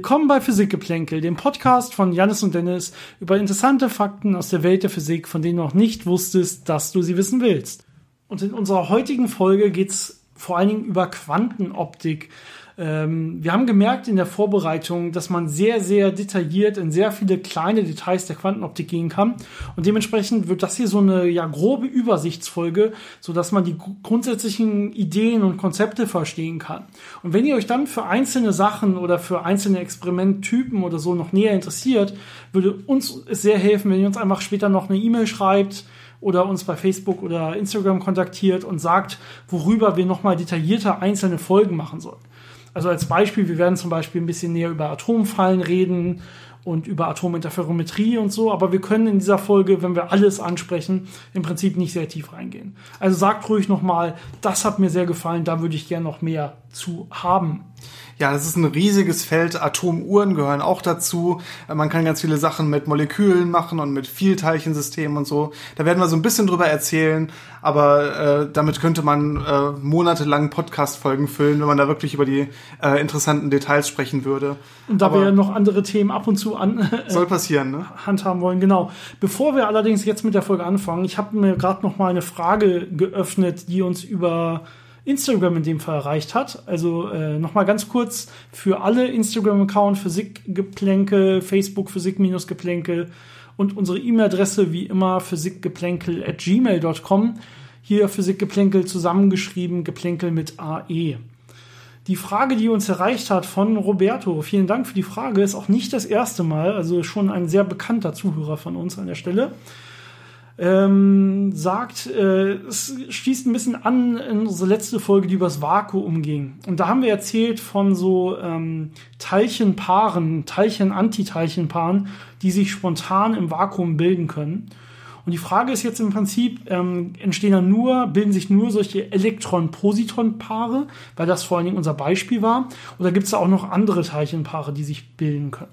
Willkommen bei Physikgeplänkel, dem Podcast von Janis und Dennis über interessante Fakten aus der Welt der Physik, von denen du noch nicht wusstest, dass du sie wissen willst. Und in unserer heutigen Folge geht's vor allen Dingen über Quantenoptik. Ähm, wir haben gemerkt in der Vorbereitung, dass man sehr, sehr detailliert in sehr viele kleine Details der Quantenoptik gehen kann. Und dementsprechend wird das hier so eine ja, grobe Übersichtsfolge, so dass man die grundsätzlichen Ideen und Konzepte verstehen kann. Und wenn ihr euch dann für einzelne Sachen oder für einzelne Experimenttypen oder so noch näher interessiert, würde uns es sehr helfen, wenn ihr uns einfach später noch eine E-Mail schreibt, oder uns bei Facebook oder Instagram kontaktiert und sagt, worüber wir nochmal detaillierter einzelne Folgen machen sollen. Also als Beispiel, wir werden zum Beispiel ein bisschen näher über Atomfallen reden und über Atominterferometrie und so, aber wir können in dieser Folge, wenn wir alles ansprechen, im Prinzip nicht sehr tief reingehen. Also sagt ruhig nochmal, das hat mir sehr gefallen, da würde ich gerne noch mehr zu haben. Ja, das ist ein riesiges Feld. Atomuhren gehören auch dazu. Man kann ganz viele Sachen mit Molekülen machen und mit Vielteilchensystemen und so. Da werden wir so ein bisschen drüber erzählen, aber äh, damit könnte man äh, monatelang Podcast-Folgen füllen, wenn man da wirklich über die äh, interessanten Details sprechen würde. Und da aber wir noch andere Themen ab und zu an soll passieren, ne? handhaben wollen, genau. Bevor wir allerdings jetzt mit der Folge anfangen, ich habe mir gerade noch mal eine Frage geöffnet, die uns über Instagram in dem Fall erreicht hat. Also äh, nochmal ganz kurz für alle Instagram-Account Physikgeplänkel, Facebook Physik-Geplänkel und unsere E-Mail-Adresse wie immer physikgeplänkel at gmail.com. Hier Physikgeplänkel zusammengeschrieben, Geplänkel mit AE. Die Frage, die uns erreicht hat von Roberto, vielen Dank für die Frage, ist auch nicht das erste Mal, also schon ein sehr bekannter Zuhörer von uns an der Stelle ähm, sagt, äh, es schließt ein bisschen an in unsere letzte Folge, die über das Vakuum ging. Und da haben wir erzählt von so ähm, Teilchenpaaren, Teilchen-Antiteilchenpaaren, die sich spontan im Vakuum bilden können. Und die Frage ist jetzt im Prinzip, ähm, entstehen dann nur, bilden sich nur solche Elektron-Positron-Paare, weil das vor allen Dingen unser Beispiel war, oder gibt es da auch noch andere Teilchenpaare, die sich bilden können?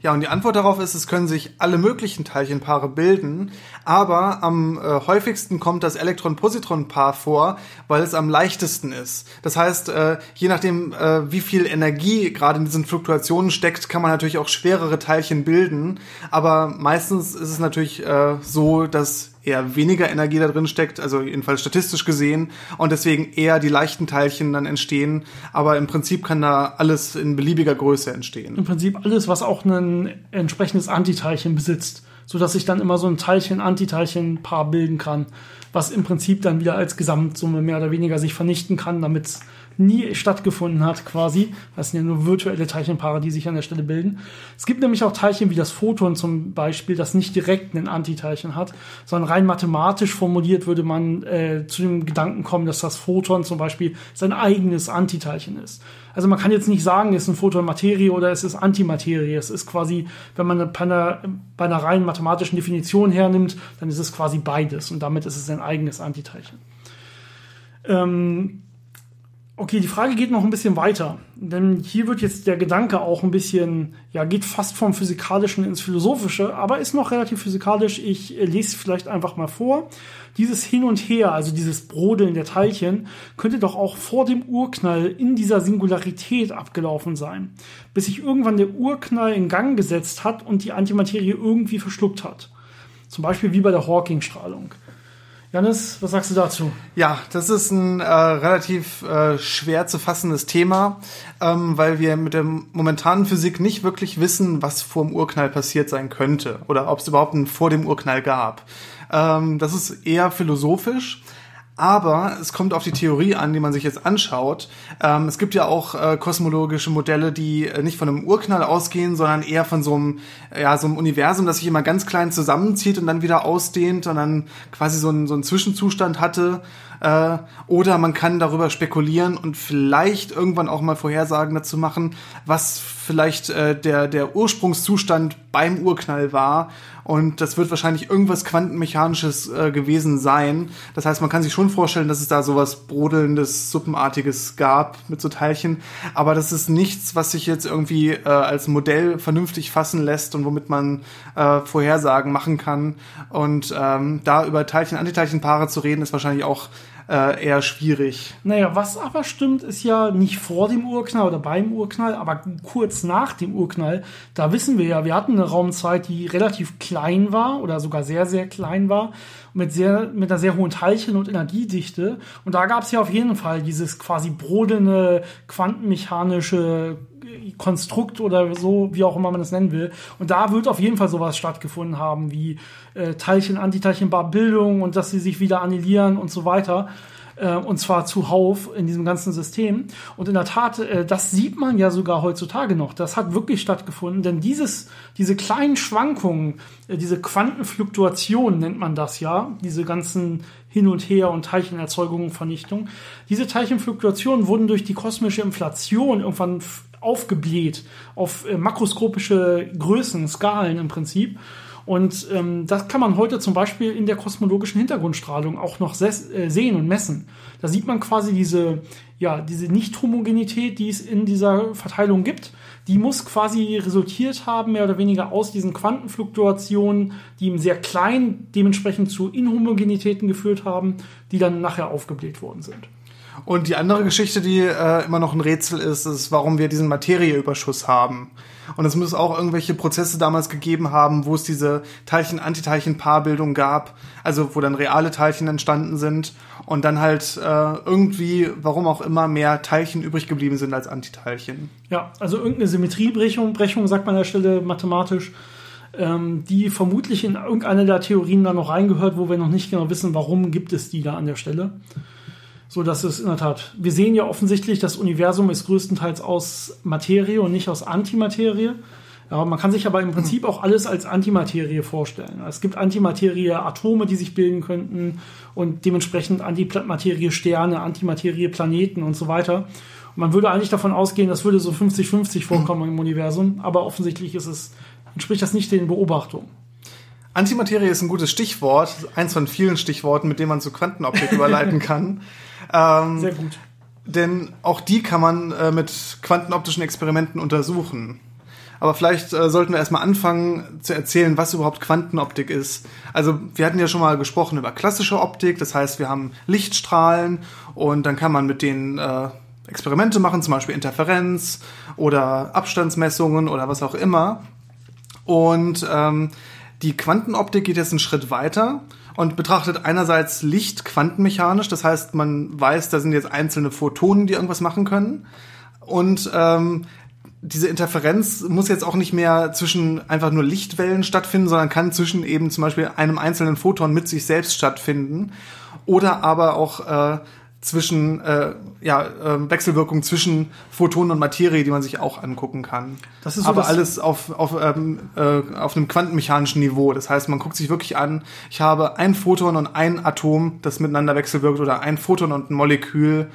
Ja, und die Antwort darauf ist, es können sich alle möglichen Teilchenpaare bilden, aber am äh, häufigsten kommt das Elektron-Positron-Paar vor, weil es am leichtesten ist. Das heißt, äh, je nachdem, äh, wie viel Energie gerade in diesen Fluktuationen steckt, kann man natürlich auch schwerere Teilchen bilden, aber meistens ist es natürlich äh, so, dass eher weniger Energie da drin steckt, also jedenfalls statistisch gesehen, und deswegen eher die leichten Teilchen dann entstehen. Aber im Prinzip kann da alles in beliebiger Größe entstehen. Im Prinzip alles, was auch ein entsprechendes Antiteilchen besitzt, sodass sich dann immer so ein Teilchen-Antiteilchen-Paar bilden kann, was im Prinzip dann wieder als Gesamtsumme mehr oder weniger sich vernichten kann, damit es nie stattgefunden hat, quasi. Das sind ja nur virtuelle Teilchenpaare, die sich an der Stelle bilden. Es gibt nämlich auch Teilchen wie das Photon zum Beispiel, das nicht direkt ein Antiteilchen hat, sondern rein mathematisch formuliert würde man äh, zu dem Gedanken kommen, dass das Photon zum Beispiel sein eigenes Antiteilchen ist. Also man kann jetzt nicht sagen, es ist ein Photon Materie oder es ist Antimaterie. Es ist quasi, wenn man bei einer, bei einer rein mathematischen Definition hernimmt, dann ist es quasi beides und damit ist es ein eigenes Antiteilchen. Ähm, Okay, die Frage geht noch ein bisschen weiter, denn hier wird jetzt der Gedanke auch ein bisschen, ja, geht fast vom Physikalischen ins Philosophische, aber ist noch relativ physikalisch. Ich äh, lese vielleicht einfach mal vor. Dieses Hin und Her, also dieses Brodeln der Teilchen, könnte doch auch vor dem Urknall in dieser Singularität abgelaufen sein, bis sich irgendwann der Urknall in Gang gesetzt hat und die Antimaterie irgendwie verschluckt hat. Zum Beispiel wie bei der Hawking-Strahlung. Janis, was sagst du dazu? Ja, das ist ein äh, relativ äh, schwer zu fassendes Thema, ähm, weil wir mit der momentanen Physik nicht wirklich wissen, was vor dem Urknall passiert sein könnte oder ob es überhaupt einen vor dem Urknall gab. Ähm, das ist eher philosophisch. Aber es kommt auf die Theorie an, die man sich jetzt anschaut. Ähm, es gibt ja auch äh, kosmologische Modelle, die äh, nicht von einem Urknall ausgehen, sondern eher von so einem, ja, so einem Universum, das sich immer ganz klein zusammenzieht und dann wieder ausdehnt und dann quasi so einen, so einen Zwischenzustand hatte. Äh, oder man kann darüber spekulieren und vielleicht irgendwann auch mal Vorhersagen dazu machen, was vielleicht äh, der, der Ursprungszustand beim Urknall war und das wird wahrscheinlich irgendwas Quantenmechanisches äh, gewesen sein. Das heißt, man kann sich schon vorstellen, dass es da sowas Brodelndes, Suppenartiges gab mit so Teilchen. Aber das ist nichts, was sich jetzt irgendwie äh, als Modell vernünftig fassen lässt und womit man äh, Vorhersagen machen kann. Und ähm, da über Teilchen-Antiteilchenpaare zu reden, ist wahrscheinlich auch äh, eher schwierig. Naja, was aber stimmt, ist ja nicht vor dem Urknall oder beim Urknall, aber kurz nach dem Urknall. Da wissen wir ja, wir hatten eine Raumzeit, die relativ klein war oder sogar sehr, sehr klein war, mit, sehr, mit einer sehr hohen Teilchen- und Energiedichte. Und da gab es ja auf jeden Fall dieses quasi brodelnde, quantenmechanische Konstrukt oder so, wie auch immer man das nennen will. Und da wird auf jeden Fall sowas stattgefunden haben, wie äh, Teilchen, Antiteilchenbildung und dass sie sich wieder annihilieren und so weiter. Äh, und zwar zuhauf in diesem ganzen System. Und in der Tat, äh, das sieht man ja sogar heutzutage noch. Das hat wirklich stattgefunden, denn dieses, diese kleinen Schwankungen, äh, diese Quantenfluktuation nennt man das ja, diese ganzen hin und her und Teilchenerzeugung und Vernichtung. Diese Teilchenfluktuationen wurden durch die kosmische Inflation irgendwann aufgebläht auf äh, makroskopische Größen, Skalen im Prinzip. Und ähm, das kann man heute zum Beispiel in der kosmologischen Hintergrundstrahlung auch noch äh, sehen und messen. Da sieht man quasi diese, ja, diese Nicht-Homogenität, die es in dieser Verteilung gibt. Die muss quasi resultiert haben, mehr oder weniger aus diesen Quantenfluktuationen, die im sehr klein dementsprechend zu Inhomogenitäten geführt haben, die dann nachher aufgebläht worden sind. Und die andere Geschichte, die äh, immer noch ein Rätsel ist, ist, warum wir diesen Materieüberschuss haben. Und es muss auch irgendwelche Prozesse damals gegeben haben, wo es diese Teilchen-Antiteilchen-Paarbildung gab, also wo dann reale Teilchen entstanden sind und dann halt äh, irgendwie, warum auch immer, mehr Teilchen übrig geblieben sind als Antiteilchen. Ja, also irgendeine Symmetriebrechung, Brechung sagt man an der Stelle mathematisch, ähm, die vermutlich in irgendeine der Theorien da noch reingehört, wo wir noch nicht genau wissen, warum gibt es die da an der Stelle. So dass es in der Tat, wir sehen ja offensichtlich, das Universum ist größtenteils aus Materie und nicht aus Antimaterie. Ja, man kann sich aber im Prinzip auch alles als Antimaterie vorstellen. Es gibt Antimaterie-Atome, die sich bilden könnten und dementsprechend Antimaterie-Sterne, Antimaterie-Planeten und so weiter. Und man würde eigentlich davon ausgehen, das würde so 50-50 vorkommen im Universum, aber offensichtlich ist es, entspricht das nicht den Beobachtungen. Antimaterie ist ein gutes Stichwort, eins von vielen Stichworten, mit denen man zu Quantenoptik überleiten kann. Ähm, Sehr gut. Denn auch die kann man äh, mit quantenoptischen Experimenten untersuchen. Aber vielleicht äh, sollten wir erstmal anfangen zu erzählen, was überhaupt Quantenoptik ist. Also wir hatten ja schon mal gesprochen über klassische Optik, das heißt, wir haben Lichtstrahlen und dann kann man mit denen äh, Experimente machen, zum Beispiel Interferenz oder Abstandsmessungen oder was auch immer. Und ähm, die Quantenoptik geht jetzt einen Schritt weiter und betrachtet einerseits Licht quantenmechanisch, das heißt, man weiß, da sind jetzt einzelne Photonen, die irgendwas machen können. Und ähm, diese Interferenz muss jetzt auch nicht mehr zwischen einfach nur Lichtwellen stattfinden, sondern kann zwischen eben zum Beispiel einem einzelnen Photon mit sich selbst stattfinden. Oder aber auch äh, zwischen äh, ja, äh, Wechselwirkung zwischen Photonen und Materie, die man sich auch angucken kann. Das ist so aber alles auf, auf, ähm, äh, auf einem quantenmechanischen Niveau. Das heißt, man guckt sich wirklich an, ich habe ein Photon und ein Atom, das miteinander wechselwirkt, oder ein Photon und ein Molekül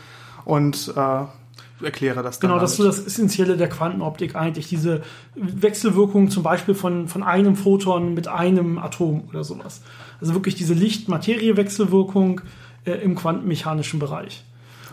und äh, erkläre das dann. Genau, das ist so das Essentielle der Quantenoptik eigentlich, diese Wechselwirkung zum Beispiel von, von einem Photon mit einem Atom oder sowas. Also wirklich diese Licht-Materie-Wechselwirkung, äh, im quantenmechanischen Bereich.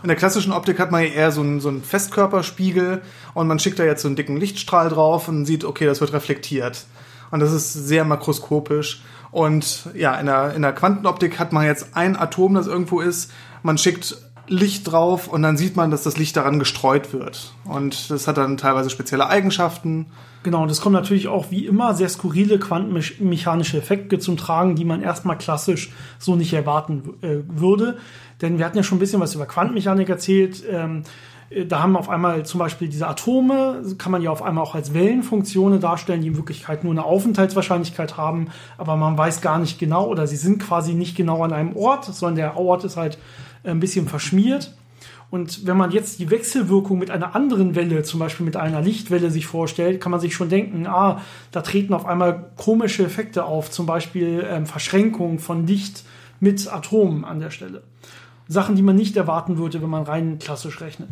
In der klassischen Optik hat man eher so einen, so einen Festkörperspiegel und man schickt da jetzt so einen dicken Lichtstrahl drauf und sieht, okay, das wird reflektiert. Und das ist sehr makroskopisch. Und ja, in der, in der Quantenoptik hat man jetzt ein Atom, das irgendwo ist. Man schickt Licht drauf und dann sieht man, dass das Licht daran gestreut wird. Und das hat dann teilweise spezielle Eigenschaften. Genau, und es kommen natürlich auch wie immer sehr skurrile quantenmechanische Effekte zum Tragen, die man erstmal klassisch so nicht erwarten äh, würde. Denn wir hatten ja schon ein bisschen was über Quantenmechanik erzählt. Ähm, äh, da haben auf einmal zum Beispiel diese Atome, kann man ja auf einmal auch als Wellenfunktionen darstellen, die in Wirklichkeit nur eine Aufenthaltswahrscheinlichkeit haben, aber man weiß gar nicht genau oder sie sind quasi nicht genau an einem Ort, sondern der Ort ist halt ein bisschen verschmiert. Und wenn man jetzt die Wechselwirkung mit einer anderen Welle, zum Beispiel mit einer Lichtwelle sich vorstellt, kann man sich schon denken, ah, da treten auf einmal komische Effekte auf, zum Beispiel ähm, Verschränkung von Licht mit Atomen an der Stelle. Sachen, die man nicht erwarten würde, wenn man rein klassisch rechnet.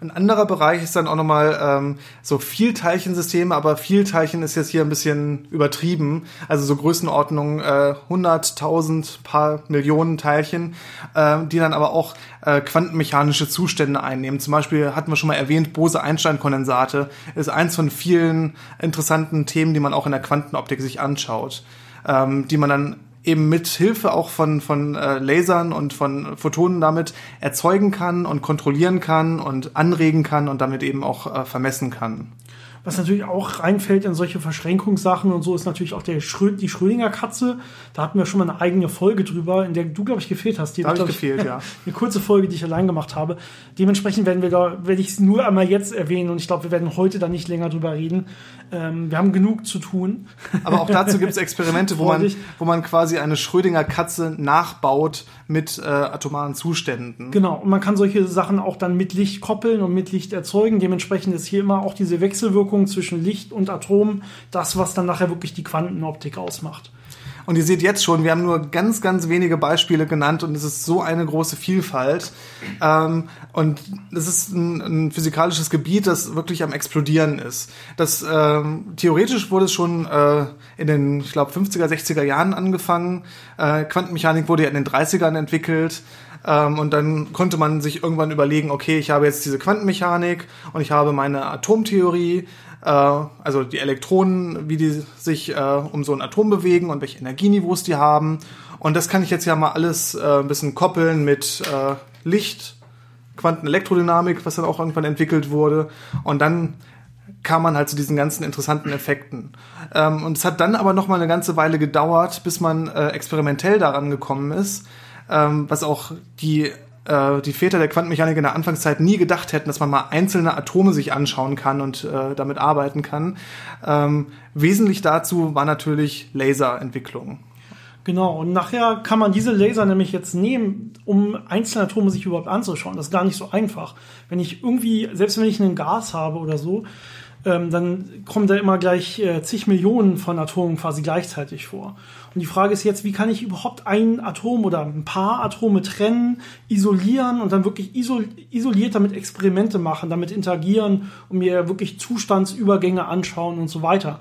Ein anderer Bereich ist dann auch nochmal ähm, so Vielteilchensysteme, aber Vielteilchen ist jetzt hier ein bisschen übertrieben. Also so Größenordnung äh, 100.000 paar Millionen Teilchen, äh, die dann aber auch äh, quantenmechanische Zustände einnehmen. Zum Beispiel hatten wir schon mal erwähnt, Bose-Einstein-Kondensate ist eins von vielen interessanten Themen, die man auch in der Quantenoptik sich anschaut, ähm, die man dann eben mit Hilfe auch von, von äh, Lasern und von Photonen damit erzeugen kann und kontrollieren kann und anregen kann und damit eben auch äh, vermessen kann. Was natürlich auch reinfällt in solche Verschränkungssachen und so ist natürlich auch der Schrö die Schrödinger Katze. Da hatten wir schon mal eine eigene Folge drüber, in der du, glaube ich, gefehlt hast. Die da habe ich gefehlt, ja. Eine kurze Folge, die ich allein gemacht habe. Dementsprechend werden wir da, werde ich es nur einmal jetzt erwähnen und ich glaube, wir werden heute da nicht länger drüber reden. Ähm, wir haben genug zu tun. Aber auch dazu gibt es Experimente, wo man, wo man quasi eine Schrödinger Katze nachbaut mit äh, atomaren Zuständen. Genau, und man kann solche Sachen auch dann mit Licht koppeln und mit Licht erzeugen. Dementsprechend ist hier immer auch diese Wechselwirkung zwischen Licht und Atom das, was dann nachher wirklich die Quantenoptik ausmacht. Und ihr seht jetzt schon, wir haben nur ganz, ganz wenige Beispiele genannt und es ist so eine große Vielfalt. Ähm, und es ist ein, ein, physikalisches Gebiet, das wirklich am explodieren ist. Das ähm, theoretisch wurde es schon äh, in den, ich glaube, 50er, 60er Jahren angefangen. Äh, Quantenmechanik wurde ja in den 30ern entwickelt. Ähm, und dann konnte man sich irgendwann überlegen, okay, ich habe jetzt diese Quantenmechanik und ich habe meine Atomtheorie äh, also die Elektronen, wie die sich äh, um so ein Atom bewegen und welche Energieniveaus die haben. Und das kann ich jetzt ja mal alles äh, ein bisschen koppeln mit äh, Licht, Quantenelektrodynamik, was dann auch irgendwann entwickelt wurde. Und dann kam man halt zu diesen ganzen interessanten Effekten. Ähm, und es hat dann aber noch mal eine ganze Weile gedauert, bis man äh, experimentell daran gekommen ist, ähm, was auch die äh, die Väter der Quantenmechanik in der Anfangszeit nie gedacht hätten, dass man mal einzelne Atome sich anschauen kann und äh, damit arbeiten kann. Ähm, wesentlich dazu war natürlich Laserentwicklung. Genau, und nachher kann man diese Laser nämlich jetzt nehmen, um einzelne Atome sich überhaupt anzuschauen. Das ist gar nicht so einfach. Wenn ich irgendwie, selbst wenn ich einen Gas habe oder so, ähm, dann kommen da immer gleich äh, zig Millionen von Atomen quasi gleichzeitig vor. Und die Frage ist jetzt, wie kann ich überhaupt ein Atom oder ein paar Atome trennen, isolieren und dann wirklich isol isoliert damit Experimente machen, damit interagieren und mir wirklich Zustandsübergänge anschauen und so weiter.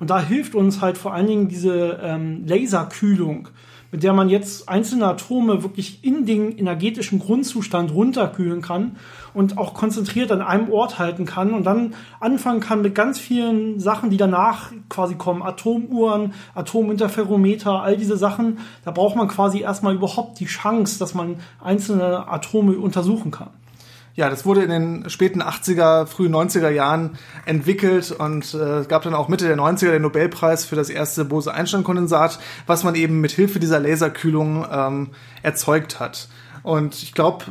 Und da hilft uns halt vor allen Dingen diese ähm, Laserkühlung mit der man jetzt einzelne Atome wirklich in den energetischen Grundzustand runterkühlen kann und auch konzentriert an einem Ort halten kann und dann anfangen kann mit ganz vielen Sachen, die danach quasi kommen, Atomuhren, Atominterferometer, all diese Sachen, da braucht man quasi erstmal überhaupt die Chance, dass man einzelne Atome untersuchen kann. Ja, das wurde in den späten 80er, frühen 90er Jahren entwickelt und äh, gab dann auch Mitte der 90er den Nobelpreis für das erste Bose-Einstein-Kondensat, was man eben mit Hilfe dieser Laserkühlung ähm, erzeugt hat. Und ich glaube,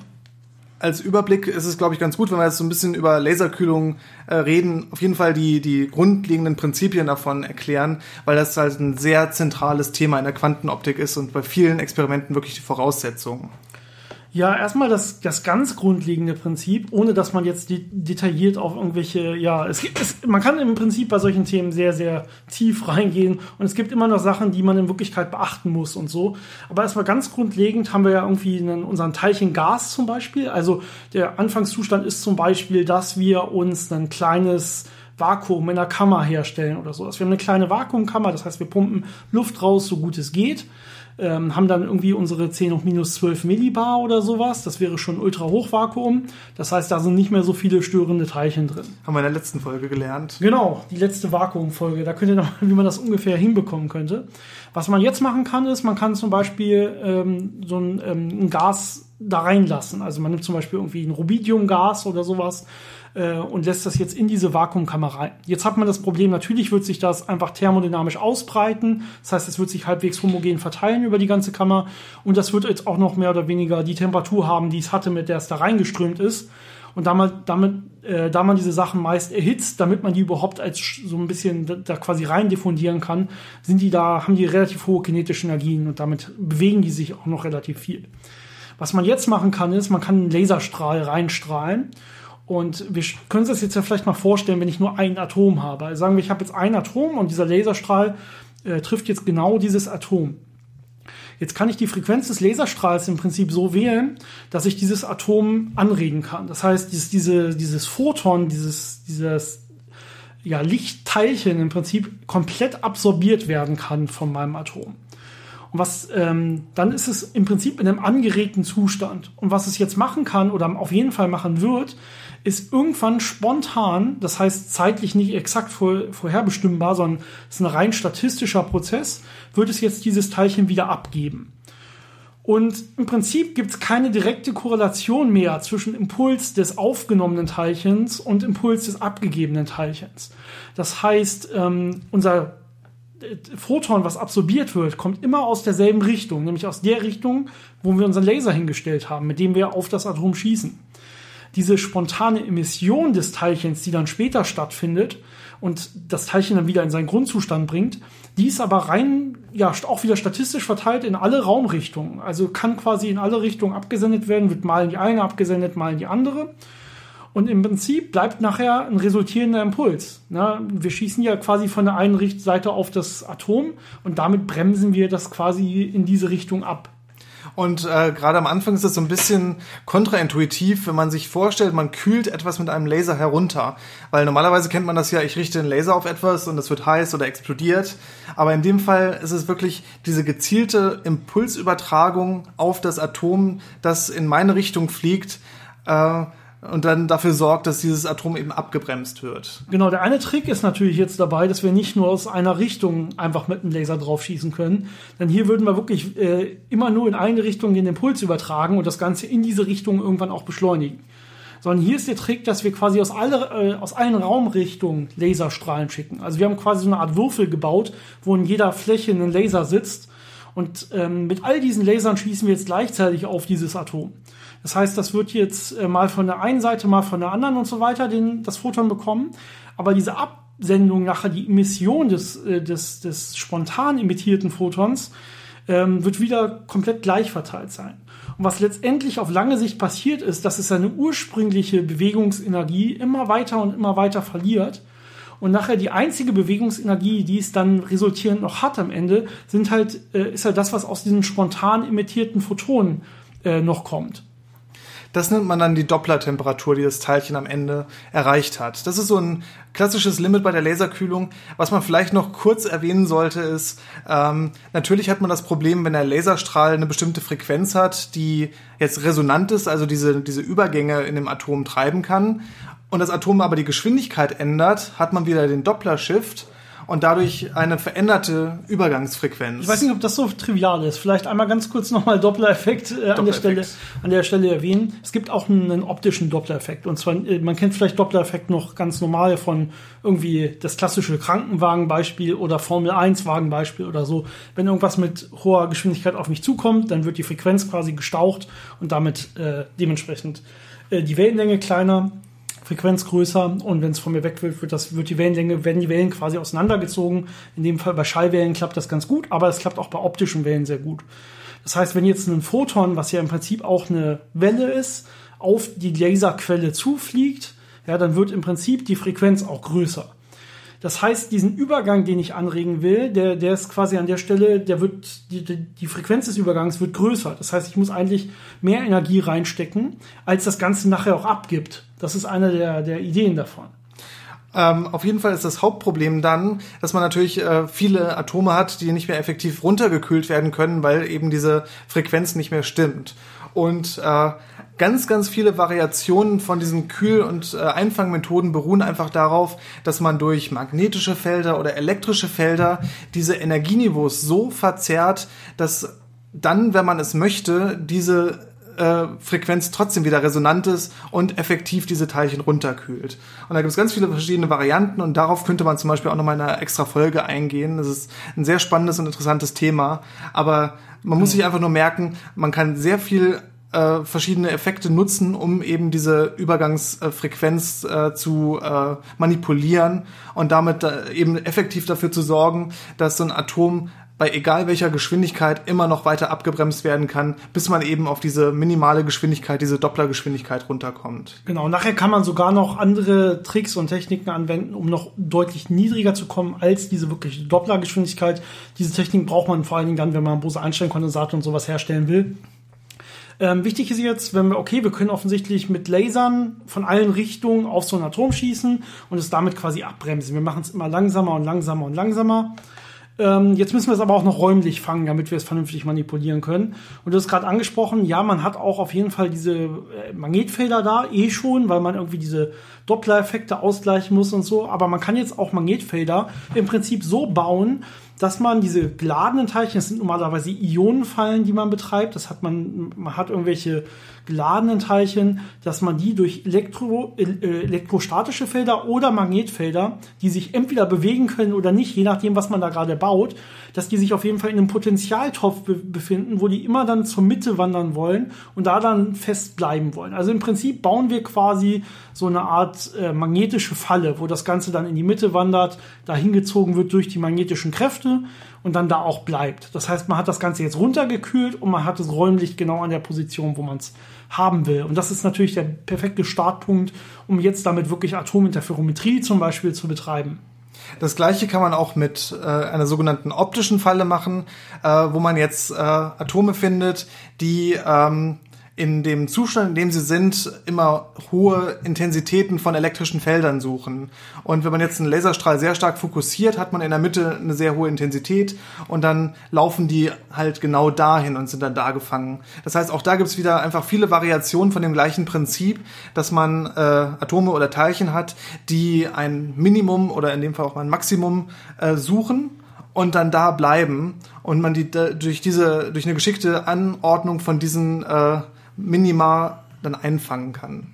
als Überblick ist es, glaube ich, ganz gut, wenn wir jetzt so ein bisschen über Laserkühlung äh, reden, auf jeden Fall die, die grundlegenden Prinzipien davon erklären, weil das halt ein sehr zentrales Thema in der Quantenoptik ist und bei vielen Experimenten wirklich die Voraussetzung. Ja, erstmal das, das ganz grundlegende Prinzip, ohne dass man jetzt de detailliert auf irgendwelche, ja, es gibt, es, man kann im Prinzip bei solchen Themen sehr, sehr tief reingehen und es gibt immer noch Sachen, die man in Wirklichkeit beachten muss und so. Aber erstmal ganz grundlegend haben wir ja irgendwie einen, unseren Teilchen Gas zum Beispiel. Also der Anfangszustand ist zum Beispiel, dass wir uns ein kleines Vakuum in der Kammer herstellen oder so. Also wir haben eine kleine Vakuumkammer, das heißt, wir pumpen Luft raus, so gut es geht ähm, haben dann irgendwie unsere 10 hoch minus 12 Millibar oder sowas. Das wäre schon ultra Hochvakuum. Das heißt, da sind nicht mehr so viele störende Teilchen drin. Haben wir in der letzten Folge gelernt. Genau, die letzte Vakuumfolge. Da könnt ihr noch, wie man das ungefähr hinbekommen könnte. Was man jetzt machen kann, ist, man kann zum Beispiel ähm, so ein, ähm, ein Gas da reinlassen. Also man nimmt zum Beispiel irgendwie ein Rubidiumgas oder sowas äh, und lässt das jetzt in diese Vakuumkammer rein. Jetzt hat man das Problem, natürlich wird sich das einfach thermodynamisch ausbreiten. Das heißt, es wird sich halbwegs homogen verteilen über die ganze Kammer und das wird jetzt auch noch mehr oder weniger die Temperatur haben, die es hatte, mit der es da reingeströmt ist. Und damit, damit, äh, da man diese Sachen meist erhitzt, damit man die überhaupt als so ein bisschen da, da quasi rein diffundieren kann, sind die da, haben die relativ hohe kinetische Energien und damit bewegen die sich auch noch relativ viel. Was man jetzt machen kann, ist, man kann einen Laserstrahl reinstrahlen und wir können uns das jetzt ja vielleicht mal vorstellen, wenn ich nur ein Atom habe. Also sagen wir, ich habe jetzt ein Atom und dieser Laserstrahl äh, trifft jetzt genau dieses Atom. Jetzt kann ich die Frequenz des Laserstrahls im Prinzip so wählen, dass ich dieses Atom anregen kann. Das heißt, dieses, diese, dieses Photon, dieses, dieses ja, Lichtteilchen im Prinzip komplett absorbiert werden kann von meinem Atom. Und was ähm, dann ist es im Prinzip in einem angeregten Zustand. Und was es jetzt machen kann oder auf jeden Fall machen wird, ist irgendwann spontan, das heißt zeitlich nicht exakt vor, vorherbestimmbar, sondern es ist ein rein statistischer Prozess, wird es jetzt dieses Teilchen wieder abgeben. Und im Prinzip gibt es keine direkte Korrelation mehr zwischen Impuls des aufgenommenen Teilchens und Impuls des abgegebenen Teilchens. Das heißt, ähm, unser äh, Photon, was absorbiert wird, kommt immer aus derselben Richtung, nämlich aus der Richtung, wo wir unseren Laser hingestellt haben, mit dem wir auf das Atom schießen. Diese spontane Emission des Teilchens, die dann später stattfindet und das Teilchen dann wieder in seinen Grundzustand bringt, die ist aber rein, ja, auch wieder statistisch verteilt in alle Raumrichtungen. Also kann quasi in alle Richtungen abgesendet werden, wird mal in die eine abgesendet, mal in die andere. Und im Prinzip bleibt nachher ein resultierender Impuls. Na, wir schießen ja quasi von der einen Seite auf das Atom und damit bremsen wir das quasi in diese Richtung ab. Und äh, gerade am Anfang ist es so ein bisschen kontraintuitiv, wenn man sich vorstellt, man kühlt etwas mit einem Laser herunter. Weil normalerweise kennt man das ja, ich richte einen Laser auf etwas und es wird heiß oder explodiert. Aber in dem Fall ist es wirklich diese gezielte Impulsübertragung auf das Atom, das in meine Richtung fliegt. Äh, und dann dafür sorgt, dass dieses Atom eben abgebremst wird. Genau, der eine Trick ist natürlich jetzt dabei, dass wir nicht nur aus einer Richtung einfach mit einem Laser drauf schießen können, denn hier würden wir wirklich äh, immer nur in eine Richtung den Impuls übertragen und das Ganze in diese Richtung irgendwann auch beschleunigen. Sondern hier ist der Trick, dass wir quasi aus, alle, äh, aus allen Raumrichtungen Laserstrahlen schicken. Also wir haben quasi so eine Art Würfel gebaut, wo in jeder Fläche ein Laser sitzt und ähm, mit all diesen Lasern schießen wir jetzt gleichzeitig auf dieses Atom. Das heißt, das wird jetzt äh, mal von der einen Seite, mal von der anderen und so weiter den, das Photon bekommen. Aber diese Absendung nachher, die Emission des, äh, des, des spontan emittierten Photons, ähm, wird wieder komplett gleich verteilt sein. Und was letztendlich auf lange Sicht passiert ist, dass es seine ursprüngliche Bewegungsenergie immer weiter und immer weiter verliert. Und nachher die einzige Bewegungsenergie, die es dann resultierend noch hat am Ende, sind halt, äh, ist halt das, was aus diesen spontan emittierten Photonen äh, noch kommt. Das nennt man dann die Dopplertemperatur, die das Teilchen am Ende erreicht hat. Das ist so ein klassisches Limit bei der Laserkühlung. Was man vielleicht noch kurz erwähnen sollte, ist, ähm, natürlich hat man das Problem, wenn der Laserstrahl eine bestimmte Frequenz hat, die jetzt resonant ist, also diese, diese Übergänge in dem Atom treiben kann, und das Atom aber die Geschwindigkeit ändert, hat man wieder den Doppler-Shift und dadurch eine veränderte Übergangsfrequenz. Ich weiß nicht, ob das so trivial ist. Vielleicht einmal ganz kurz nochmal Doppler-Effekt äh, an, der Stelle, an der Stelle erwähnen. Es gibt auch einen, einen optischen Doppler-Effekt. Und zwar, äh, man kennt vielleicht Doppler-Effekt noch ganz normal von irgendwie das klassische Krankenwagenbeispiel oder Formel-1-Wagenbeispiel oder so. Wenn irgendwas mit hoher Geschwindigkeit auf mich zukommt, dann wird die Frequenz quasi gestaucht und damit äh, dementsprechend äh, die Wellenlänge kleiner. Frequenz größer und wenn es von mir weg wird, wird, das, wird die Wellenlänge, werden die Wellen quasi auseinandergezogen. In dem Fall bei Schallwellen klappt das ganz gut, aber es klappt auch bei optischen Wellen sehr gut. Das heißt, wenn jetzt ein Photon, was ja im Prinzip auch eine Welle ist, auf die Laserquelle zufliegt, ja, dann wird im Prinzip die Frequenz auch größer. Das heißt, diesen Übergang, den ich anregen will, der, der ist quasi an der Stelle, der wird, die, die Frequenz des Übergangs wird größer. Das heißt, ich muss eigentlich mehr Energie reinstecken, als das Ganze nachher auch abgibt. Das ist eine der, der Ideen davon. Ähm, auf jeden Fall ist das Hauptproblem dann, dass man natürlich äh, viele Atome hat, die nicht mehr effektiv runtergekühlt werden können, weil eben diese Frequenz nicht mehr stimmt. Und äh, ganz, ganz viele Variationen von diesen Kühl- und äh, Einfangmethoden beruhen einfach darauf, dass man durch magnetische Felder oder elektrische Felder diese Energieniveaus so verzerrt, dass dann, wenn man es möchte, diese äh, Frequenz trotzdem wieder resonant ist und effektiv diese Teilchen runterkühlt. Und da gibt es ganz viele verschiedene Varianten und darauf könnte man zum Beispiel auch nochmal in einer extra Folge eingehen. Das ist ein sehr spannendes und interessantes Thema, aber man muss sich einfach nur merken, man kann sehr viel äh, verschiedene Effekte nutzen, um eben diese Übergangsfrequenz äh, zu äh, manipulieren und damit äh, eben effektiv dafür zu sorgen, dass so ein Atom bei egal welcher Geschwindigkeit immer noch weiter abgebremst werden kann, bis man eben auf diese minimale Geschwindigkeit, diese Dopplergeschwindigkeit runterkommt. Genau, nachher kann man sogar noch andere Tricks und Techniken anwenden, um noch deutlich niedriger zu kommen als diese wirkliche Dopplergeschwindigkeit. Diese Technik braucht man vor allen Dingen dann, wenn man Bose-Einstein-Kondensator und sowas herstellen will. Ähm, wichtig ist jetzt, wenn wir, okay, wir können offensichtlich mit Lasern von allen Richtungen auf so ein Atom schießen und es damit quasi abbremsen. Wir machen es immer langsamer und langsamer und langsamer. Ähm, jetzt müssen wir es aber auch noch räumlich fangen, damit wir es vernünftig manipulieren können. Und du hast gerade angesprochen, ja, man hat auch auf jeden Fall diese äh, Magnetfelder da, eh schon, weil man irgendwie diese Doppler-Effekte ausgleichen muss und so. Aber man kann jetzt auch Magnetfelder im Prinzip so bauen, dass man diese geladenen Teilchen, das sind normalerweise Ionenfallen, die man betreibt, das hat man, man hat irgendwelche geladenen Teilchen, dass man die durch Elektro, äh, elektrostatische Felder oder Magnetfelder, die sich entweder bewegen können oder nicht, je nachdem, was man da gerade baut, dass die sich auf jeden Fall in einem Potentialtopf be befinden, wo die immer dann zur Mitte wandern wollen und da dann fest bleiben wollen. Also im Prinzip bauen wir quasi so eine Art äh, magnetische Falle, wo das Ganze dann in die Mitte wandert, dahin gezogen wird durch die magnetischen Kräfte und dann da auch bleibt. Das heißt, man hat das Ganze jetzt runtergekühlt und man hat es räumlich genau an der Position, wo man es haben will. Und das ist natürlich der perfekte Startpunkt, um jetzt damit wirklich Atominterferometrie zum Beispiel zu betreiben. Das gleiche kann man auch mit äh, einer sogenannten optischen Falle machen, äh, wo man jetzt äh, Atome findet, die ähm, in dem Zustand, in dem sie sind, immer hohe Intensitäten von elektrischen Feldern suchen. Und wenn man jetzt einen Laserstrahl sehr stark fokussiert, hat man in der Mitte eine sehr hohe Intensität und dann laufen die halt genau dahin und sind dann da gefangen. Das heißt, auch da gibt es wieder einfach viele Variationen von dem gleichen Prinzip, dass man äh, Atome oder Teilchen hat, die ein Minimum oder in dem Fall auch mal ein Maximum äh, suchen und dann da bleiben und man die durch diese durch eine geschickte Anordnung von diesen äh, Minima dann einfangen kann.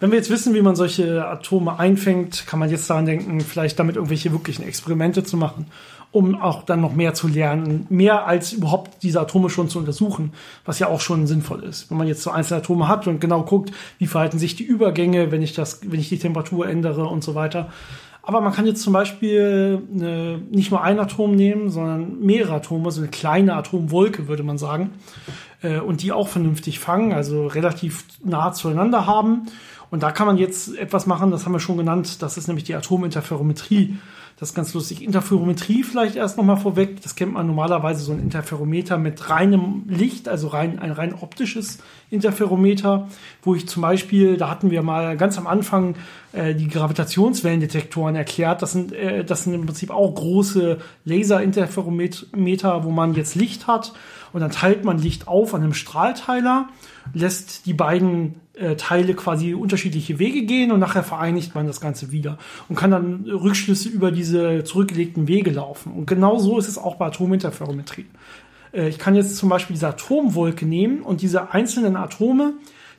Wenn wir jetzt wissen, wie man solche Atome einfängt, kann man jetzt daran denken, vielleicht damit irgendwelche wirklichen Experimente zu machen, um auch dann noch mehr zu lernen, mehr als überhaupt diese Atome schon zu untersuchen, was ja auch schon sinnvoll ist. Wenn man jetzt so einzelne Atome hat und genau guckt, wie verhalten sich die Übergänge, wenn ich das, wenn ich die Temperatur ändere und so weiter. Aber man kann jetzt zum Beispiel eine, nicht nur ein Atom nehmen, sondern mehrere Atome, so eine kleine Atomwolke, würde man sagen äh, und die auch vernünftig fangen, also relativ nah zueinander haben. Und da kann man jetzt etwas machen, das haben wir schon genannt, das ist nämlich die Atominterferometrie. Das ist ganz lustig. Interferometrie vielleicht erst nochmal vorweg. Das kennt man normalerweise so ein Interferometer mit reinem Licht, also rein, ein rein optisches Interferometer, wo ich zum Beispiel, da hatten wir mal ganz am Anfang äh, die Gravitationswellendetektoren erklärt. Das sind, äh, das sind im Prinzip auch große Laserinterferometer, wo man jetzt Licht hat und dann teilt man Licht auf an einem Strahlteiler, lässt die beiden äh, Teile quasi unterschiedliche Wege gehen und nachher vereinigt man das Ganze wieder und kann dann Rückschlüsse über diese zurückgelegten Wege laufen. Und genau so ist es auch bei Atominterferometrie. Äh, ich kann jetzt zum Beispiel diese Atomwolke nehmen und diese einzelnen Atome,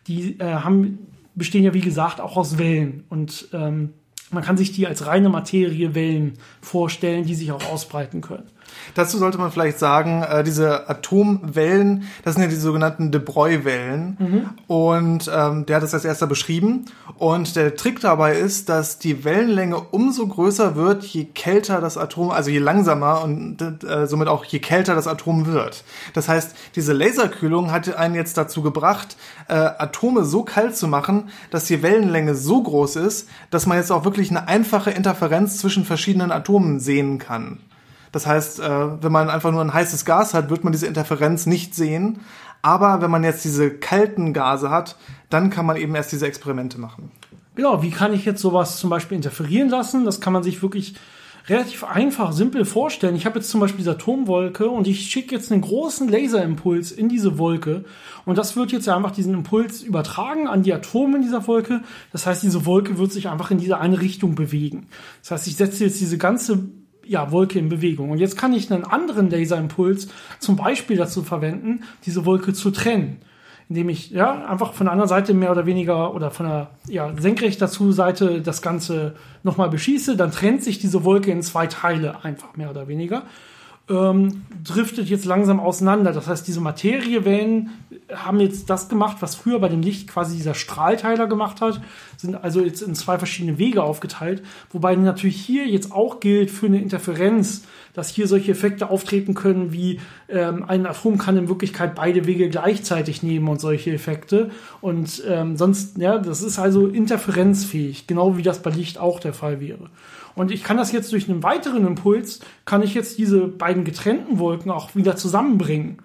die äh, haben, bestehen ja wie gesagt auch aus Wellen und ähm, man kann sich die als reine Materie Wellen vorstellen, die sich auch ausbreiten können. Dazu sollte man vielleicht sagen, äh, diese Atomwellen, das sind ja die sogenannten De Broglie-Wellen. Mhm. Und ähm, der hat es als erster beschrieben. Und der Trick dabei ist, dass die Wellenlänge umso größer wird, je kälter das Atom, also je langsamer und äh, somit auch je kälter das Atom wird. Das heißt, diese Laserkühlung hat einen jetzt dazu gebracht, äh, Atome so kalt zu machen, dass die Wellenlänge so groß ist, dass man jetzt auch wirklich eine einfache Interferenz zwischen verschiedenen Atomen sehen kann. Das heißt, äh, wenn man einfach nur ein heißes Gas hat, wird man diese Interferenz nicht sehen. Aber wenn man jetzt diese kalten Gase hat, dann kann man eben erst diese Experimente machen. Genau, wie kann ich jetzt sowas zum Beispiel interferieren lassen? Das kann man sich wirklich relativ einfach, simpel vorstellen. Ich habe jetzt zum Beispiel diese Atomwolke und ich schicke jetzt einen großen Laserimpuls in diese Wolke und das wird jetzt einfach diesen Impuls übertragen an die Atome in dieser Wolke. Das heißt, diese Wolke wird sich einfach in diese eine Richtung bewegen. Das heißt, ich setze jetzt diese ganze ja, Wolke in Bewegung. Und jetzt kann ich einen anderen Laserimpuls zum Beispiel dazu verwenden, diese Wolke zu trennen. Indem ich ja einfach von der anderen Seite mehr oder weniger oder von der ja, senkrecht dazu Seite das Ganze nochmal beschieße, dann trennt sich diese Wolke in zwei Teile, einfach mehr oder weniger ähm, driftet jetzt langsam auseinander. Das heißt, diese Materiewellen haben jetzt das gemacht, was früher bei dem Licht quasi dieser Strahlteiler gemacht hat, sind also jetzt in zwei verschiedene Wege aufgeteilt, wobei natürlich hier jetzt auch gilt für eine Interferenz, dass hier solche Effekte auftreten können, wie ähm, ein Atom kann in Wirklichkeit beide Wege gleichzeitig nehmen und solche Effekte. Und ähm, sonst, ja, das ist also interferenzfähig, genau wie das bei Licht auch der Fall wäre. Und ich kann das jetzt durch einen weiteren Impuls, kann ich jetzt diese beiden getrennten Wolken auch wieder zusammenbringen,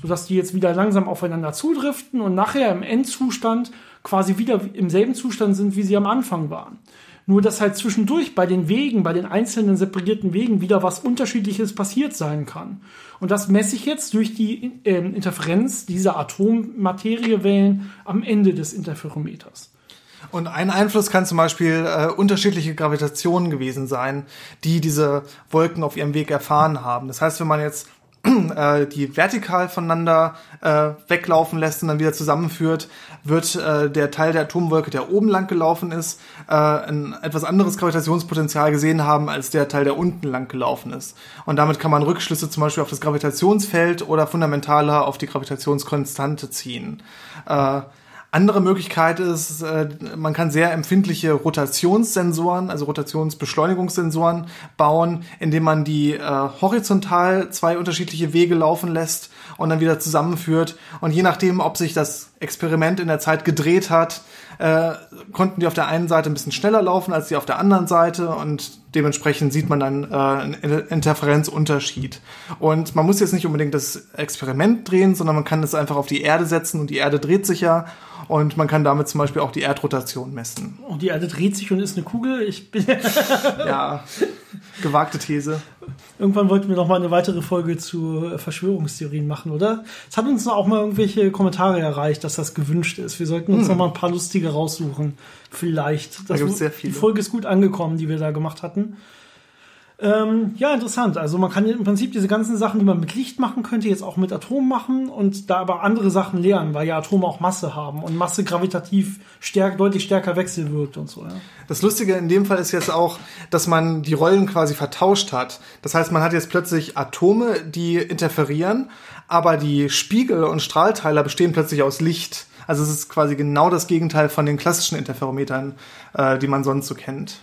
sodass die jetzt wieder langsam aufeinander zudriften und nachher im Endzustand quasi wieder im selben Zustand sind, wie sie am Anfang waren. Nur, dass halt zwischendurch bei den Wegen, bei den einzelnen separierten Wegen wieder was Unterschiedliches passiert sein kann. Und das messe ich jetzt durch die äh, Interferenz dieser Atommateriewellen am Ende des Interferometers. Und ein Einfluss kann zum Beispiel äh, unterschiedliche Gravitationen gewesen sein, die diese Wolken auf ihrem Weg erfahren haben. Das heißt, wenn man jetzt äh, die vertikal voneinander äh, weglaufen lässt und dann wieder zusammenführt, wird äh, der Teil der Atomwolke, der oben lang gelaufen ist, äh, ein etwas anderes Gravitationspotenzial gesehen haben als der Teil, der unten lang gelaufen ist. Und damit kann man Rückschlüsse zum Beispiel auf das Gravitationsfeld oder fundamentaler auf die Gravitationskonstante ziehen. Äh, andere Möglichkeit ist, äh, man kann sehr empfindliche Rotationssensoren, also Rotationsbeschleunigungssensoren bauen, indem man die äh, horizontal zwei unterschiedliche Wege laufen lässt und dann wieder zusammenführt. Und je nachdem, ob sich das Experiment in der Zeit gedreht hat, äh, konnten die auf der einen Seite ein bisschen schneller laufen als die auf der anderen Seite und dementsprechend sieht man dann äh, einen Interferenzunterschied. Und man muss jetzt nicht unbedingt das Experiment drehen, sondern man kann es einfach auf die Erde setzen und die Erde dreht sich ja und man kann damit zum Beispiel auch die Erdrotation messen. Und die Erde dreht sich und ist eine Kugel. Ich bin ja, gewagte These. Irgendwann wollten wir noch mal eine weitere Folge zu Verschwörungstheorien machen, oder? Es hat uns auch mal irgendwelche Kommentare erreicht, dass das gewünscht ist. Wir sollten uns hm. noch mal ein paar lustige raussuchen. Vielleicht. Das da gibt's sehr viele. Die Folge ist gut angekommen, die wir da gemacht hatten. Ähm, ja, interessant. Also man kann im Prinzip diese ganzen Sachen, die man mit Licht machen könnte, jetzt auch mit Atomen machen und da aber andere Sachen lernen, weil ja Atome auch Masse haben und Masse gravitativ stärk, deutlich stärker wechselwirkt und so. Ja. Das Lustige in dem Fall ist jetzt auch, dass man die Rollen quasi vertauscht hat. Das heißt, man hat jetzt plötzlich Atome, die interferieren, aber die Spiegel und Strahlteiler bestehen plötzlich aus Licht. Also es ist quasi genau das Gegenteil von den klassischen Interferometern, äh, die man sonst so kennt.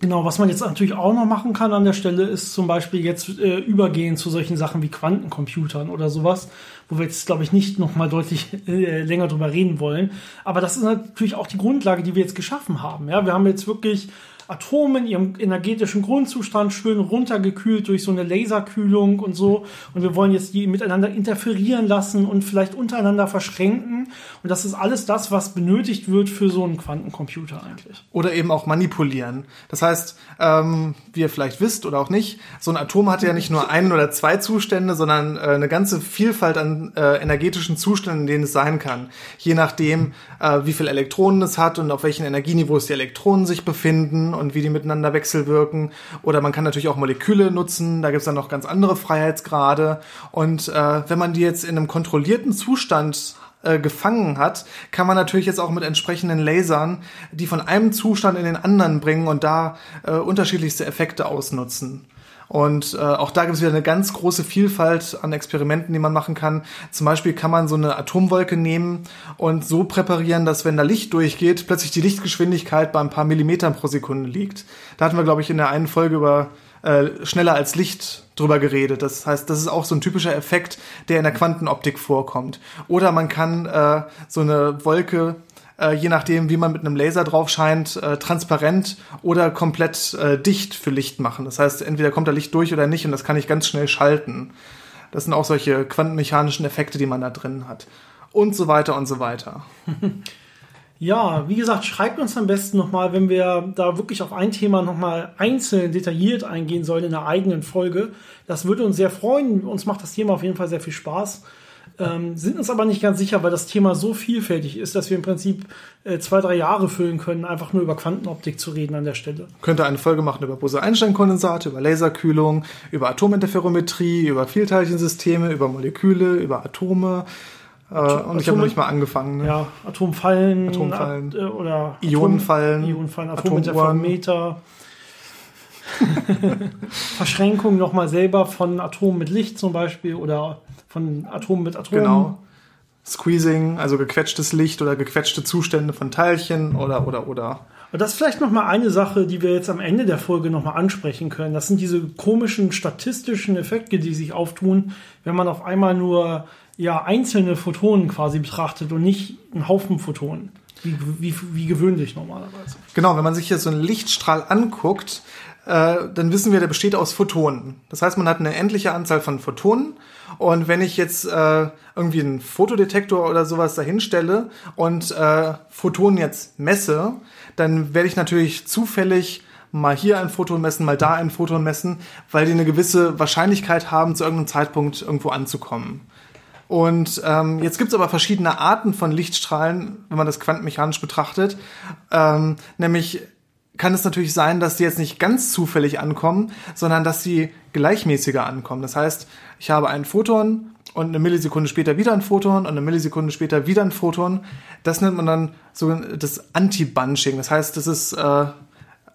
Genau, was man jetzt natürlich auch noch machen kann an der Stelle, ist zum Beispiel jetzt äh, übergehen zu solchen Sachen wie Quantencomputern oder sowas, wo wir jetzt, glaube ich, nicht noch mal deutlich äh, länger drüber reden wollen. Aber das ist natürlich auch die Grundlage, die wir jetzt geschaffen haben. Ja, wir haben jetzt wirklich Atome in ihrem energetischen Grundzustand schön runtergekühlt durch so eine Laserkühlung und so. Und wir wollen jetzt die miteinander interferieren lassen und vielleicht untereinander verschränken. Und das ist alles das, was benötigt wird für so einen Quantencomputer eigentlich. Oder eben auch manipulieren. Das heißt, ähm, wie ihr vielleicht wisst oder auch nicht, so ein Atom hat ja nicht nur einen oder zwei Zustände, sondern äh, eine ganze Vielfalt an äh, energetischen Zuständen, in denen es sein kann. Je nachdem, äh, wie viele Elektronen es hat und auf welchen Energieniveaus die Elektronen sich befinden und wie die miteinander wechselwirken. Oder man kann natürlich auch Moleküle nutzen, da gibt es dann noch ganz andere Freiheitsgrade. Und äh, wenn man die jetzt in einem kontrollierten Zustand äh, gefangen hat, kann man natürlich jetzt auch mit entsprechenden Lasern die von einem Zustand in den anderen bringen und da äh, unterschiedlichste Effekte ausnutzen. Und äh, auch da gibt es wieder eine ganz große Vielfalt an Experimenten, die man machen kann. Zum Beispiel kann man so eine Atomwolke nehmen und so präparieren, dass wenn da Licht durchgeht, plötzlich die Lichtgeschwindigkeit bei ein paar Millimetern pro Sekunde liegt. Da hatten wir, glaube ich, in der einen Folge über äh, schneller als Licht drüber geredet. Das heißt, das ist auch so ein typischer Effekt, der in der Quantenoptik vorkommt. Oder man kann äh, so eine Wolke äh, je nachdem, wie man mit einem Laser drauf scheint, äh, transparent oder komplett äh, dicht für Licht machen. Das heißt, entweder kommt da Licht durch oder nicht und das kann ich ganz schnell schalten. Das sind auch solche quantenmechanischen Effekte, die man da drin hat. Und so weiter und so weiter. Ja, wie gesagt, schreibt uns am besten nochmal, wenn wir da wirklich auf ein Thema nochmal einzeln detailliert eingehen sollen in einer eigenen Folge. Das würde uns sehr freuen. Uns macht das Thema auf jeden Fall sehr viel Spaß. Ähm, sind uns aber nicht ganz sicher, weil das Thema so vielfältig ist, dass wir im Prinzip äh, zwei, drei Jahre füllen können, einfach nur über Quantenoptik zu reden an der Stelle. Könnte eine Folge machen über Bose-Einstein-Kondensate, über Laserkühlung, über Atominterferometrie, über Vielteilchensysteme, über Moleküle, über Atome. Äh, Atom, und ich habe noch nicht mal angefangen. Ne? Ja, Atomfallen, Atomfallen. Äh, oder Ionenfallen, Ionenfallen Atominterferometer. Verschränkung nochmal selber von Atomen mit Licht zum Beispiel oder von Atomen mit Atomen. Genau. Squeezing, also gequetschtes Licht oder gequetschte Zustände von Teilchen oder oder oder. Und das ist vielleicht noch mal eine Sache, die wir jetzt am Ende der Folge noch mal ansprechen können. Das sind diese komischen statistischen Effekte, die sich auftun, wenn man auf einmal nur ja einzelne Photonen quasi betrachtet und nicht einen Haufen Photonen. Wie, wie, wie gewöhnlich normalerweise. Genau, wenn man sich hier so einen Lichtstrahl anguckt, dann wissen wir, der besteht aus Photonen. Das heißt, man hat eine endliche Anzahl von Photonen. Und wenn ich jetzt äh, irgendwie einen Fotodetektor oder sowas dahinstelle und äh, Photonen jetzt messe, dann werde ich natürlich zufällig mal hier ein Photon messen, mal da ein Photon messen, weil die eine gewisse Wahrscheinlichkeit haben, zu irgendeinem Zeitpunkt irgendwo anzukommen. Und ähm, jetzt gibt's aber verschiedene Arten von Lichtstrahlen, wenn man das quantenmechanisch betrachtet. Ähm, nämlich kann es natürlich sein, dass die jetzt nicht ganz zufällig ankommen, sondern dass sie gleichmäßiger ankommen. Das heißt, ich habe ein Photon und eine Millisekunde später wieder ein Photon und eine Millisekunde später wieder ein Photon. Das nennt man dann so das Anti-Bunching. Das heißt, das ist äh,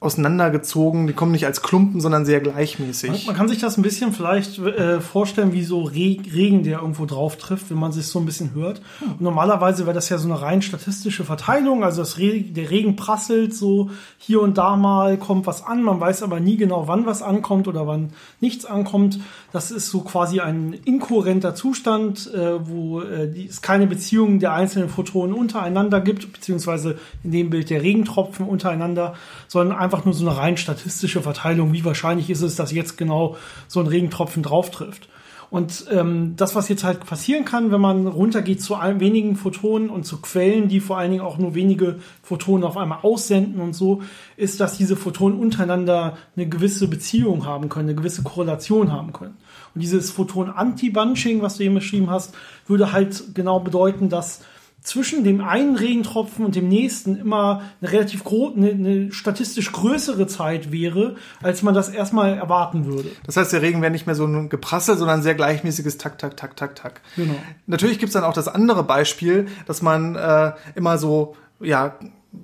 auseinandergezogen. Die kommen nicht als Klumpen, sondern sehr gleichmäßig. Man kann sich das ein bisschen vielleicht äh, vorstellen, wie so Re Regen, der irgendwo drauf trifft, wenn man sich so ein bisschen hört. Und normalerweise wäre das ja so eine rein statistische Verteilung. Also Re der Regen prasselt so hier und da mal, kommt was an. Man weiß aber nie genau, wann was ankommt oder wann nichts ankommt. Das ist so quasi ein inkohärenter Zustand, äh, wo äh, es keine Beziehungen der einzelnen Photonen untereinander gibt, beziehungsweise in dem Bild der Regentropfen untereinander, sondern einfach einfach nur so eine rein statistische Verteilung. Wie wahrscheinlich ist es, dass jetzt genau so ein Regentropfen drauf trifft? Und ähm, das, was jetzt halt passieren kann, wenn man runtergeht zu wenigen Photonen und zu Quellen, die vor allen Dingen auch nur wenige Photonen auf einmal aussenden und so, ist, dass diese Photonen untereinander eine gewisse Beziehung haben können, eine gewisse Korrelation haben können. Und dieses Photon-Anti-Bunching, was du eben beschrieben hast, würde halt genau bedeuten, dass zwischen dem einen Regentropfen und dem nächsten immer eine relativ große, eine, eine, statistisch größere Zeit wäre, als man das erstmal erwarten würde. Das heißt, der Regen wäre nicht mehr so ein Geprassel, sondern ein sehr gleichmäßiges Tak, Tak, Tak, Tak, Tak. Genau. Natürlich gibt's dann auch das andere Beispiel, dass man äh, immer so, ja,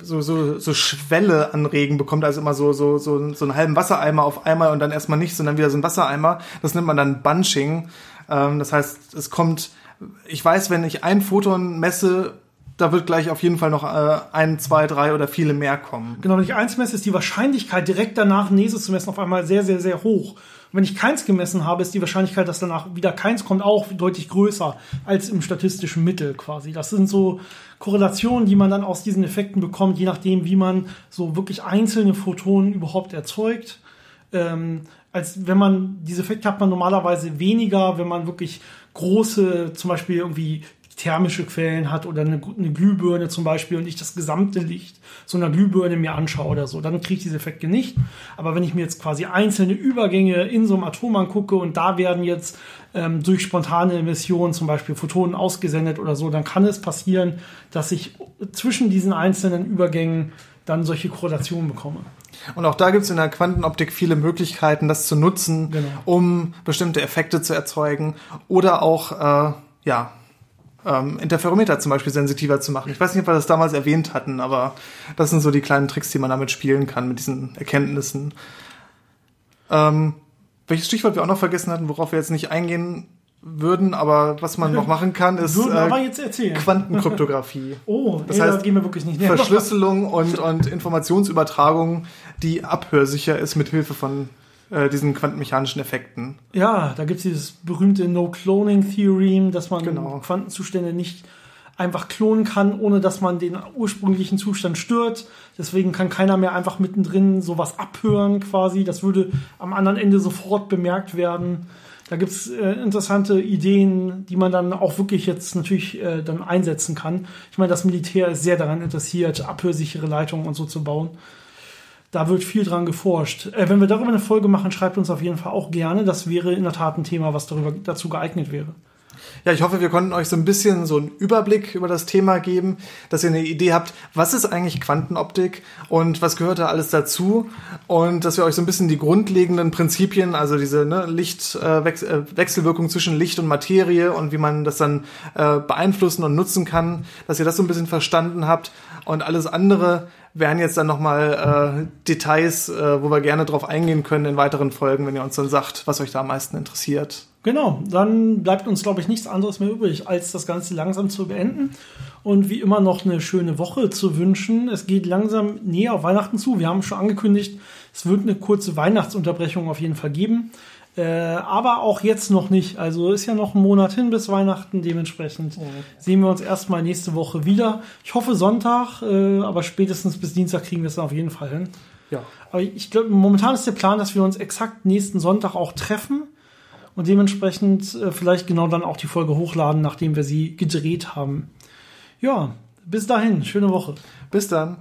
so, so, so Schwelle an Regen bekommt, also immer so, so, so, so einen halben Wassereimer auf einmal und dann erstmal nicht, sondern wieder so ein Wassereimer. Das nennt man dann Bunching. Ähm, das heißt, es kommt ich weiß, wenn ich ein Photon messe, da wird gleich auf jeden Fall noch äh, ein, zwei, drei oder viele mehr kommen. Genau, wenn ich eins messe, ist die Wahrscheinlichkeit, direkt danach nächstes zu messen, auf einmal sehr, sehr, sehr hoch. Und wenn ich keins gemessen habe, ist die Wahrscheinlichkeit, dass danach wieder keins kommt, auch deutlich größer als im statistischen Mittel quasi. Das sind so Korrelationen, die man dann aus diesen Effekten bekommt, je nachdem, wie man so wirklich einzelne Photonen überhaupt erzeugt. Ähm, als wenn man diese Effekte hat man normalerweise weniger, wenn man wirklich große, zum Beispiel irgendwie thermische Quellen hat oder eine, eine, Glühbirne zum Beispiel und ich das gesamte Licht so einer Glühbirne mir anschaue oder so, dann kriege ich diese Effekte nicht. Aber wenn ich mir jetzt quasi einzelne Übergänge in so einem Atom angucke und da werden jetzt ähm, durch spontane Emissionen zum Beispiel Photonen ausgesendet oder so, dann kann es passieren, dass ich zwischen diesen einzelnen Übergängen dann solche Korrelationen bekomme. Und auch da gibt es in der Quantenoptik viele Möglichkeiten, das zu nutzen, genau. um bestimmte Effekte zu erzeugen oder auch äh, ja, ähm, Interferometer zum Beispiel sensitiver zu machen. Ich weiß nicht, ob wir das damals erwähnt hatten, aber das sind so die kleinen Tricks, die man damit spielen kann, mit diesen Erkenntnissen. Ähm, welches Stichwort wir auch noch vergessen hatten, worauf wir jetzt nicht eingehen würden, aber was man noch machen kann, ist äh, Quantenkryptographie. oh, das nee, heißt, da gehen wir wirklich nicht näher. Verschlüsselung und, und Informationsübertragung, die abhörsicher ist mit Hilfe von äh, diesen quantenmechanischen Effekten. Ja, da gibt es dieses berühmte No-Cloning-Theorem, dass man genau. Quantenzustände nicht einfach klonen kann, ohne dass man den ursprünglichen Zustand stört. Deswegen kann keiner mehr einfach mittendrin sowas abhören quasi. Das würde am anderen Ende sofort bemerkt werden. Da gibt's äh, interessante Ideen, die man dann auch wirklich jetzt natürlich äh, dann einsetzen kann. Ich meine, das Militär ist sehr daran interessiert, abhörsichere Leitungen und so zu bauen. Da wird viel dran geforscht. Äh, wenn wir darüber eine Folge machen, schreibt uns auf jeden Fall auch gerne. Das wäre in der Tat ein Thema, was darüber dazu geeignet wäre. Ja, ich hoffe, wir konnten euch so ein bisschen so einen Überblick über das Thema geben, dass ihr eine Idee habt, was ist eigentlich Quantenoptik und was gehört da alles dazu und dass wir euch so ein bisschen die grundlegenden Prinzipien, also diese ne, Lichtwechselwirkung äh, äh zwischen Licht und Materie und wie man das dann äh, beeinflussen und nutzen kann, dass ihr das so ein bisschen verstanden habt und alles andere wären jetzt dann nochmal äh, Details, äh, wo wir gerne drauf eingehen können in weiteren Folgen, wenn ihr uns dann sagt, was euch da am meisten interessiert. Genau, dann bleibt uns, glaube ich, nichts anderes mehr übrig, als das Ganze langsam zu beenden und wie immer noch eine schöne Woche zu wünschen. Es geht langsam näher auf Weihnachten zu. Wir haben schon angekündigt, es wird eine kurze Weihnachtsunterbrechung auf jeden Fall geben. Äh, aber auch jetzt noch nicht. Also ist ja noch ein Monat hin bis Weihnachten. Dementsprechend oh. sehen wir uns erstmal nächste Woche wieder. Ich hoffe Sonntag, äh, aber spätestens bis Dienstag kriegen wir es dann auf jeden Fall hin. Ja. Aber ich glaube, momentan ist der Plan, dass wir uns exakt nächsten Sonntag auch treffen und dementsprechend äh, vielleicht genau dann auch die Folge hochladen, nachdem wir sie gedreht haben. Ja, bis dahin, schöne Woche. Bis dann.